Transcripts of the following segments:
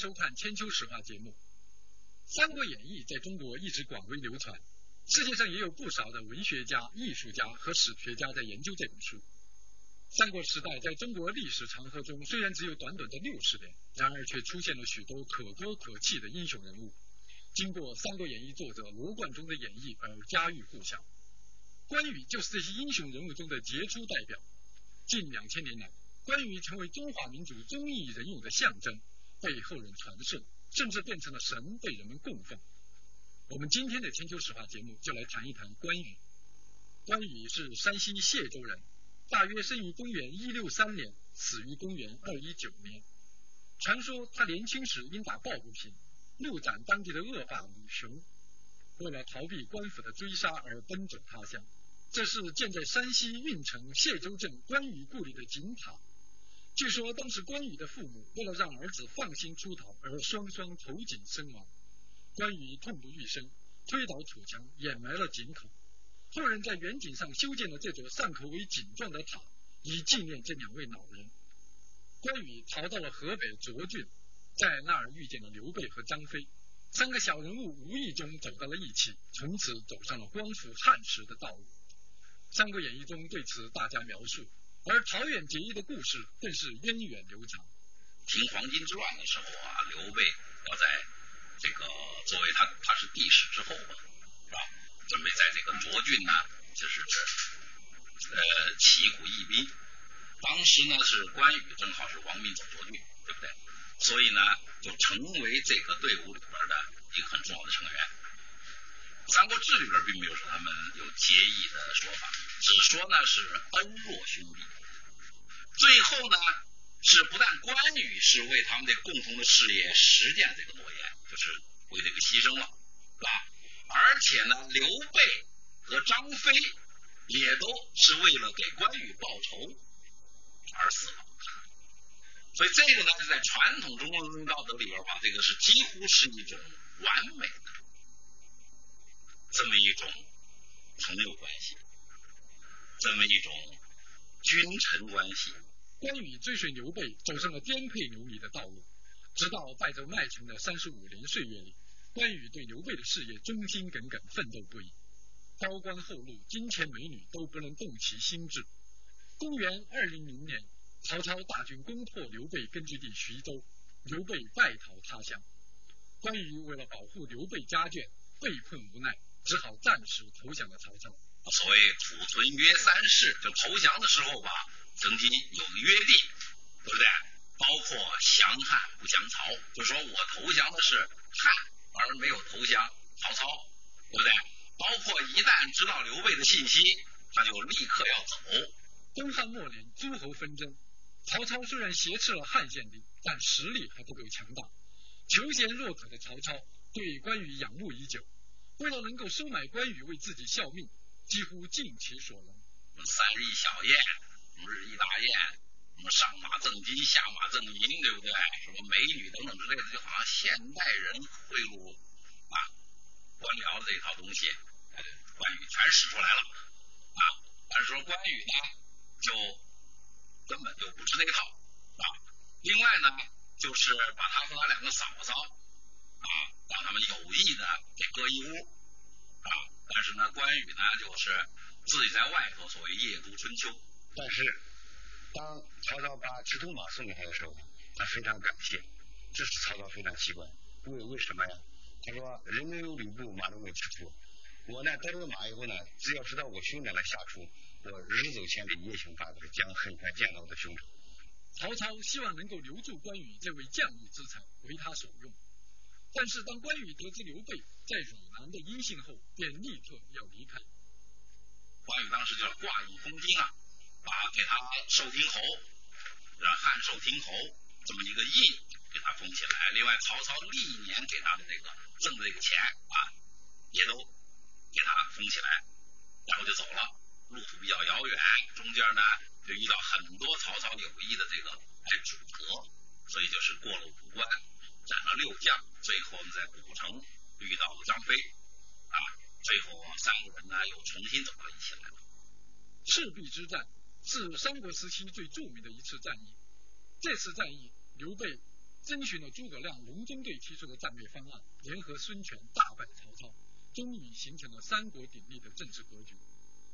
收看《千秋史话》节目。《三国演义》在中国一直广为流传，世界上也有不少的文学家、艺术家和史学家在研究这本书。三国时代在中国历史长河中，虽然只有短短的六十年，然而却出现了许多可歌可泣的英雄人物，经过《三国演义》作者罗贯中的演绎而家喻户晓。关羽就是这些英雄人物中的杰出代表。近两千年来，关羽成为中华民族忠义仁勇的象征，被后人传颂，甚至变成了神，被人们供奉。我们今天的千秋史话节目就来谈一谈关羽。关羽是山西解州人，大约生于公元一六三年，死于公元二一九年。传说他年轻时因打抱不平，怒斩当地的恶霸武雄，为了逃避官府的追杀而奔走他乡。这是建在山西运城解州镇关羽故里的井塔。据说当时关羽的父母为了让儿子放心出逃，而双双投井身亡。关羽痛不欲生，推倒土墙掩埋了井口。后人在原井上修建了这座上口为井状的塔，以纪念这两位老人。关羽逃到了河北涿郡，在那儿遇见了刘备和张飞，三个小人物无意中走到了一起，从此走上了光复汉室的道路。《三国演义》中对此大加描述，而桃园结义的故事更是源远流长。听黄巾之乱的时候啊，刘备要在这个作为他他是帝室之后嘛，是吧？准备在这个涿郡呢，就是呃骑虎义兵。当时呢是关羽正好是亡命走涿郡，对不对？所以呢就成为这个队伍里边的一个很重要的成员。《三国志》里边并没有说他们有结义的说法，只说呢是恩若兄弟。最后呢是不但关羽是为他们的共同的事业实践这个诺言，就是为这个牺牲了，是吧？而且呢，刘备和张飞也都是为了给关羽报仇而死了。所以这个呢，是在传统中国人道德里边吧，这个是几乎是一种完美的。这么一种朋友关系，这么一种君臣关系。关羽追随刘备走上了颠沛流离的道路，直到败走麦城的三十五年岁月里，关羽对刘备的事业忠心耿耿，奋斗不已。高官厚禄、金钱美女都不能动其心智。公元二零零年，曹操大军攻破刘备根据地徐州，刘备败逃他乡。关羽为了保护刘备家眷，被迫无奈。只好暂时投降了曹操。所谓土屯约三世，就投降的时候吧，曾经有个约定，对不对？包括降汉不降曹，就说我投降的是汉，而没有投降曹操，对不对？包括一旦知道刘备的信息，他就立刻要走。东汉末年，诸侯纷争，曹操虽然挟持了汉献帝，但实力还不够强大。求贤若渴的曹操对关羽仰慕已久。为了能够收买关羽为自己效命，几乎尽其所能。三日一小宴，五日一大宴，什么上马赠金，下马赠银，对不对？什么美女等等之类的，就好像现代人贿赂啊官僚的这套东西，关羽全使出来了啊。但是说关羽呢，就根本就不吃那套啊。另外呢，就是把他和他两个嫂嫂啊。让他们有意的给搁一屋啊，但是呢，关羽呢就是自己在外头，所谓夜读春秋。但是当曹操把赤兔马送给他的时候，他非常感谢，这是曹操非常奇怪，为为什么呀？他说人中有吕布，马中有赤兔，我呢得了马以后呢，只要知道我兄长来下厨，我日走千里，夜行八百，将很快见到我的兄长。曹操希望能够留住关羽这位将义之才，为他所用。但是当关羽得知刘备在汝南的音信后，便立刻要离开。关羽当时就要挂以封金啊，把给他寿亭侯，让汉寿亭侯这么一个印给他封起来。另外，曹操历年给他的这个挣的这个钱啊，也都给他封起来，然后就走了。路途比较遥远，中间呢就遇到很多曹操有意的这个哎阻隔，所以就是过了五关。斩了六将，最后在古城遇到了张飞啊，最后三个人呢又重新走到一起来了。赤壁之战是三国时期最著名的一次战役。这次战役，刘备遵循了诸葛亮隆中对提出的战略方案，联合孙权大败曹操，终于形成了三国鼎立的政治格局。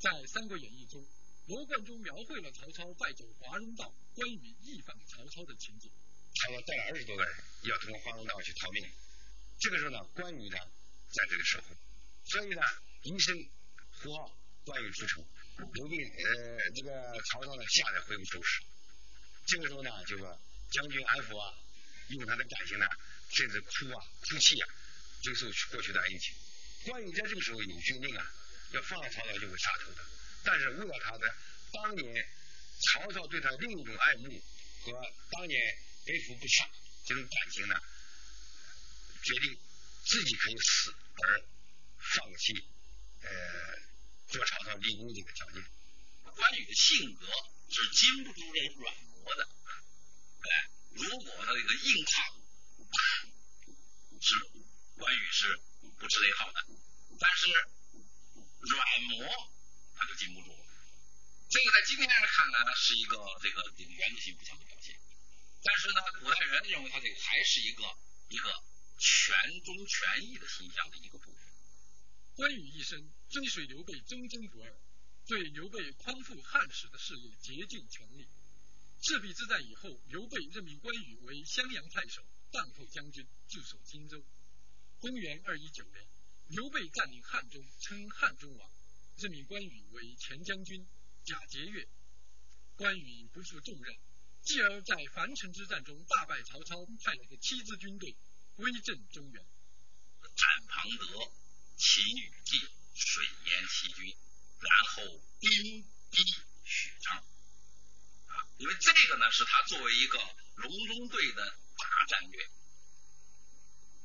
在《三国演义》中，罗贯中描绘了曹操败走华容道，关羽义反曹操的情景。曹操带了二十多个人，要通过华容道去逃命。这个时候呢，关羽呢在这个守候，所以呢，一声呼号，关羽出城，刘备呃这个曹操呢吓得魂不收拾。这个时候呢，就说将军安抚啊，用他的感情呢，甚至哭啊、哭泣啊，追溯过去的恩情。关羽在这个时候有军令啊，要放了曹操就会杀头的。但是为了他的当年曹操对他另一种爱慕和当年悲服不下这种感情呢，决定自己可以死而放弃呃做曹操立功这个条件。关羽的性格是经不住这种软磨的，哎，如果他这个硬抗是关羽是不吃这套的，但是软磨他就禁不住了。这个在今天来看呢，是一个这个这个原则性不强的表现。但是呢，古代人认为他这个还是一个一个权忠权义的形象的一个部分。关羽一生追随刘备忠贞不二，对刘备匡复汉室的事业竭尽全力。赤壁之战以后，刘备任命关羽为襄阳太守、荡后将军，驻守荆州。公元二一九年，刘备占领汉中，称汉中王，任命关羽为前将军。假节钺，关羽不负重任，继而在樊城之战中大败曹操派来的七支军队，威震中原，战庞德，齐羽地，水淹七军，然后兵逼许昌。啊，因为这个呢，是他作为一个隆中对的大战略，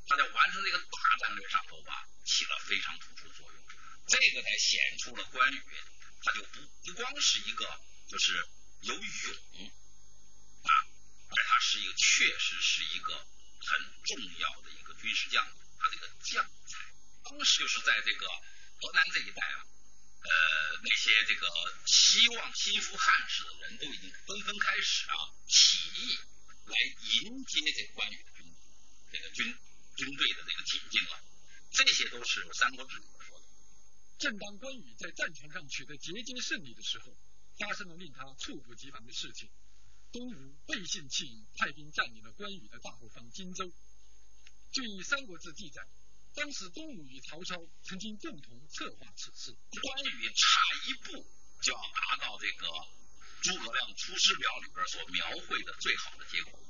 他在完成这个大战略上头吧，起了非常突出的作用。这个才显出了关羽。他就不不光是一个就是有勇，是一个确实是一个很重要的一个军事将领，他这个将才，当时就是在这个河南这一带啊，呃那些这个希望心服汉室的人都已经纷纷开始啊起义来迎接这关羽的军这个军军队的这个挺进了，这些都是《三国志》。里说的正当关羽在战场上取得节节胜利的时候，发生了令他猝不及防的事情。东吴背信弃义，派兵占领了关羽的大后方荆州。据《三国志》记载，当时东吴与曹操曾经共同策划此事。关羽差一步就要达到这个诸葛亮《出师表》里边所描绘的最好的结果。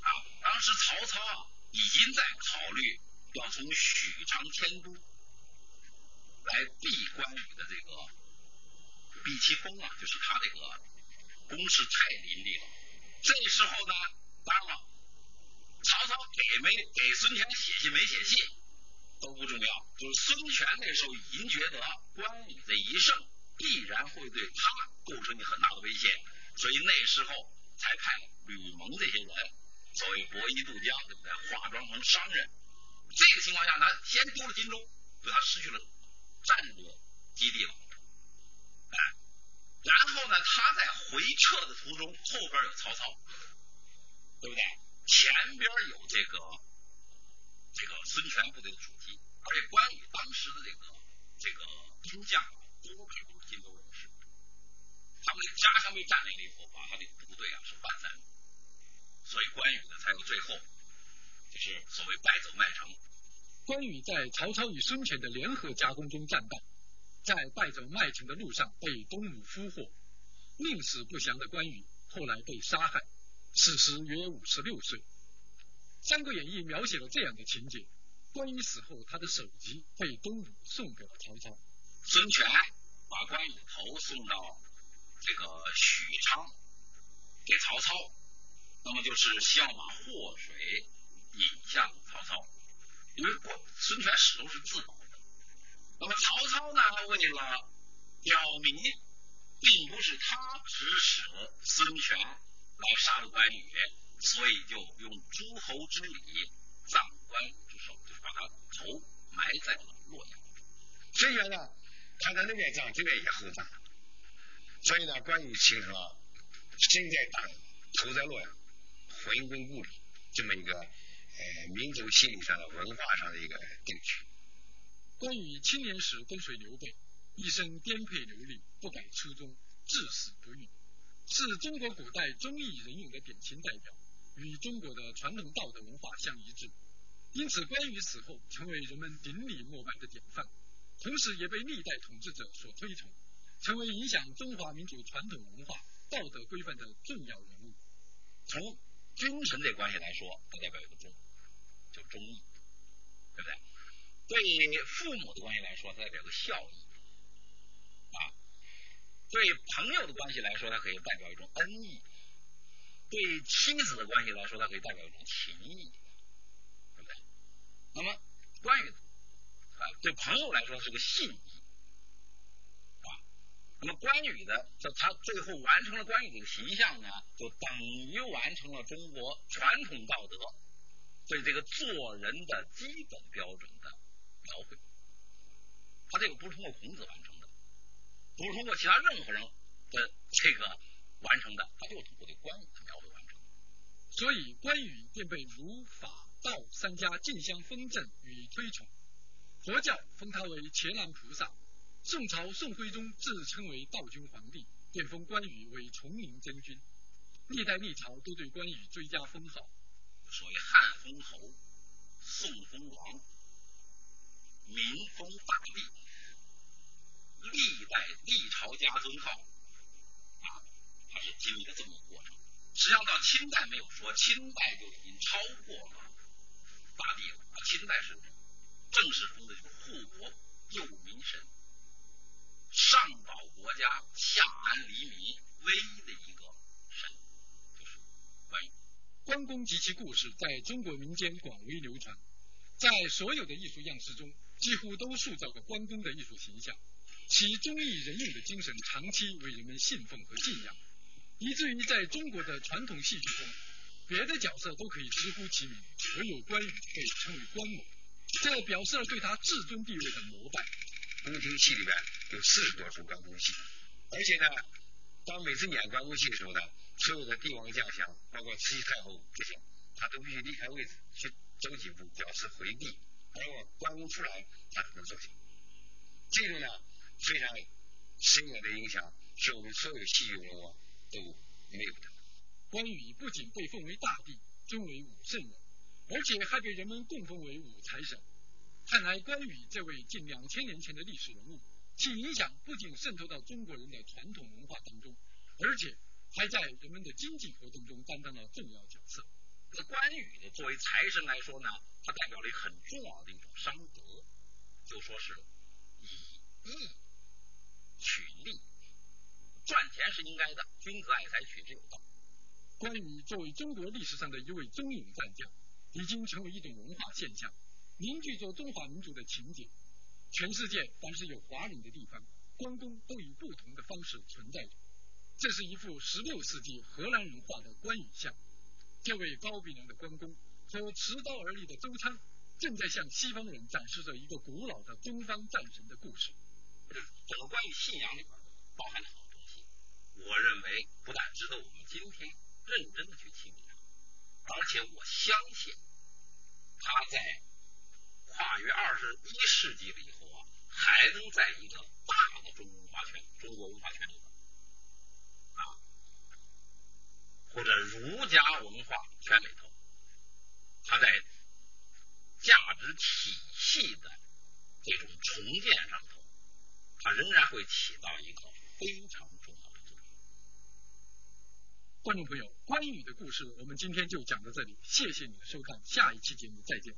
啊，当时曹操啊已经在考虑要从许昌迁都。来避关羽的这个避其锋啊，就是他这个攻势太凌厉了。这时候呢，当然了，曹操给没给孙权写信没写信都不重要，就是孙权那时候已经觉得关羽这一胜必然会对他构成很大的威胁，所以那时候才派吕蒙这些人作为伯夷渡江，对不对？化妆成商人。这个情况下呢，先丢了荆州，对他失去了。战略基地了，然后呢，他在回撤的途中，后边有曹操，对不对？前边有这个这个孙权部队的阻击，而且关羽当时的这个这个兵将多半都是荆州人士，他们的家乡被占领了以后，把他的部队啊是涣散，所以关羽呢才有最后就是所谓败走麦城。关羽在曹操与孙权的联合夹攻中战败，在败走麦城的路上被东吴俘获，宁死不降的关羽后来被杀害，此时约五十六岁。《三国演义》描写了这样的情节：关羽死后，他的首级被东吴送给了曹操。孙权把关羽头送到这个许昌给曹操，那么就是笑马祸水引向曹操。因为孙权始终是自保，为了表明并不是他指使孙权来杀了关羽，所以就用诸侯之礼葬关羽之首，就是把他头埋在了洛阳。孙权呢，他在那边葬，这边也厚葬，所以呢，关羽形成了身在大，头在洛阳，魂归故里。这么一个呃民族心理上的文化上的一个定区。关羽青年时跟随刘备，一生颠沛流离，不改初衷，至死不渝，是中国古代忠义仁勇的典型代表，与中国的传统道德文化相一致。因此，关羽死后成为人们顶礼膜拜的典范，同时也被历代统治者所推崇，成为影响中华民族传统文化道德规范的重要人物。从君臣这关系来说，它代表一个忠，就忠义，对不对？对父母的关系来说，它代表个孝义；对朋友的关系来说，它可以代表一种恩义；对妻子的关系来说，它可以代表一种情义。那么关羽啊，对朋友来说是个信义啊。那么关羽的，这他最后完成了关羽这个形象呢，就等于完成了中国传统道德对这个做人的基本标准的描绘。他这个不是通过孔子完成，不是通过其他任何人的这个完成的，他就是通过对关羽的描绘完成。所以关羽便被儒法。道三家竞相封赠与推崇，佛教封他为伽蓝菩萨，宋朝宋徽宗自称为道君皇帝，便封关羽为崇宁真君，历代历朝都对关羽追加封号，所谓汉封侯，宋封王，明封大帝，历代历朝加尊号，啊，它是经历了这么个过程。实际上到清代没有说，清代就已经超过了。大帝了，清代是正式封的就是护国佑民神，上保国家，下安黎民，唯一的一个神就是关羽。关公及其故事在中国民间广为流传，在所有的艺术样式中，几乎都塑造了关公的艺术形象，其忠义仁勇的精神长期为人们信奉和敬仰，以至于在中国的传统戏剧中。别的角色都可以直呼其名，唯有关羽被称为关某，这表示了对他至尊地位的膜拜。宫廷戏里边有四十多出关公戏，而且呢，当每次演关公戏的时候呢，所有的帝王将相，包括慈禧太后这些，他都必须离开位置去走几步，表示回避。而我关公出来，他才能坐下。这个呢，非常深远的影响，是我们所有戏剧人物都没有的。关羽不仅被奉为大帝，尊为武圣人，而且还被人们供奉为武财神。看来关羽这位近两千年前的历史人物，其影响不仅渗透到中国人的传统文化当中，而且还在人们的经济活动中担当了重要角色。那关羽呢，作为财神来说呢，他代表了一个很重要的一种商德，就说是以义取利，赚钱是应该的，君子爱财，取之有道。关羽作为中国历史上的一位忠勇战将，已经成为一种文化现象，凝聚着中华民族的情结。全世界凡是有华人的地方，关公都以不同的方式存在着。这是一幅十六世纪荷兰人画的关羽像。这位高鼻梁的关公和持刀而立的周仓，正在向西方人展示着一个古老的东方战神的故事。整个关于信仰里边包含了很多东西，我认为不但值得我们今天。认真的去清理，而且我相信他在跨越二十一世纪了以后啊，还能在一个大的中国文化圈、中国文化圈里边啊，或者儒家文化圈里头，他在价值体系的这种重建上头，它仍然会起到一个非常重要的作用。观众朋友，关羽的故事我们今天就讲到这里，谢谢你的收看，下一期节目再见。